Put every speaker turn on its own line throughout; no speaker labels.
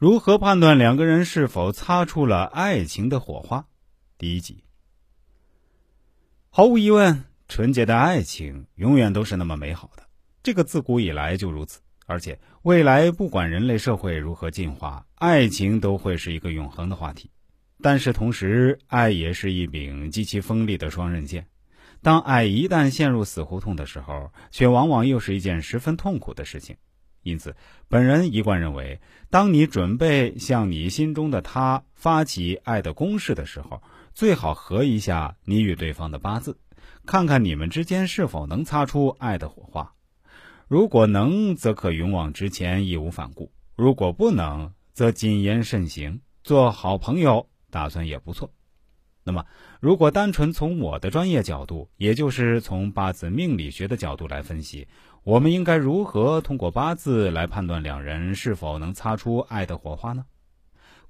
如何判断两个人是否擦出了爱情的火花？第一集。毫无疑问，纯洁的爱情永远都是那么美好的，这个自古以来就如此。而且未来不管人类社会如何进化，爱情都会是一个永恒的话题。但是同时，爱也是一柄极其锋利的双刃剑。当爱一旦陷入死胡同的时候，却往往又是一件十分痛苦的事情。因此，本人一贯认为，当你准备向你心中的他发起爱的攻势的时候，最好合一下你与对方的八字，看看你们之间是否能擦出爱的火花。如果能，则可勇往直前，义无反顾；如果不能，则谨言慎行，做好朋友，打算也不错。那么，如果单纯从我的专业角度，也就是从八字命理学的角度来分析，我们应该如何通过八字来判断两人是否能擦出爱的火花呢？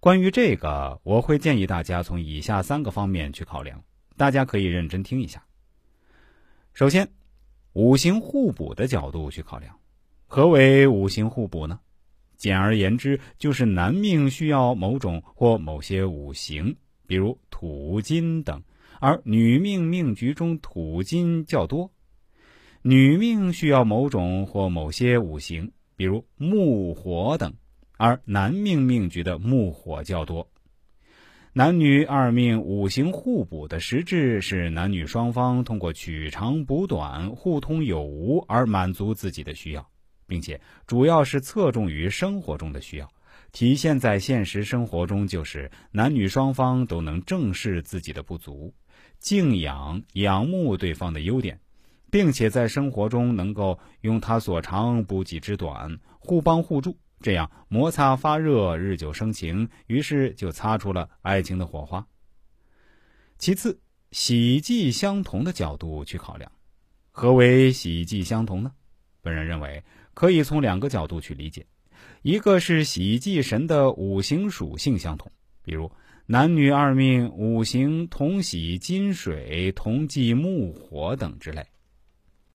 关于这个，我会建议大家从以下三个方面去考量，大家可以认真听一下。首先，五行互补的角度去考量。何为五行互补呢？简而言之，就是男命需要某种或某些五行。比如土金等，而女命命局中土金较多；女命需要某种或某些五行，比如木火等，而男命命局的木火较多。男女二命五行互补的实质是男女双方通过取长补短、互通有无而满足自己的需要，并且主要是侧重于生活中的需要。体现在现实生活中，就是男女双方都能正视自己的不足，敬仰、仰慕对方的优点，并且在生活中能够用他所长补己之短，互帮互助，这样摩擦发热，日久生情，于是就擦出了爱情的火花。其次，喜忌相同的角度去考量，何为喜忌相同呢？本人认为可以从两个角度去理解。一个是喜忌神的五行属性相同，比如男女二命五行同喜金水同忌木火等之类；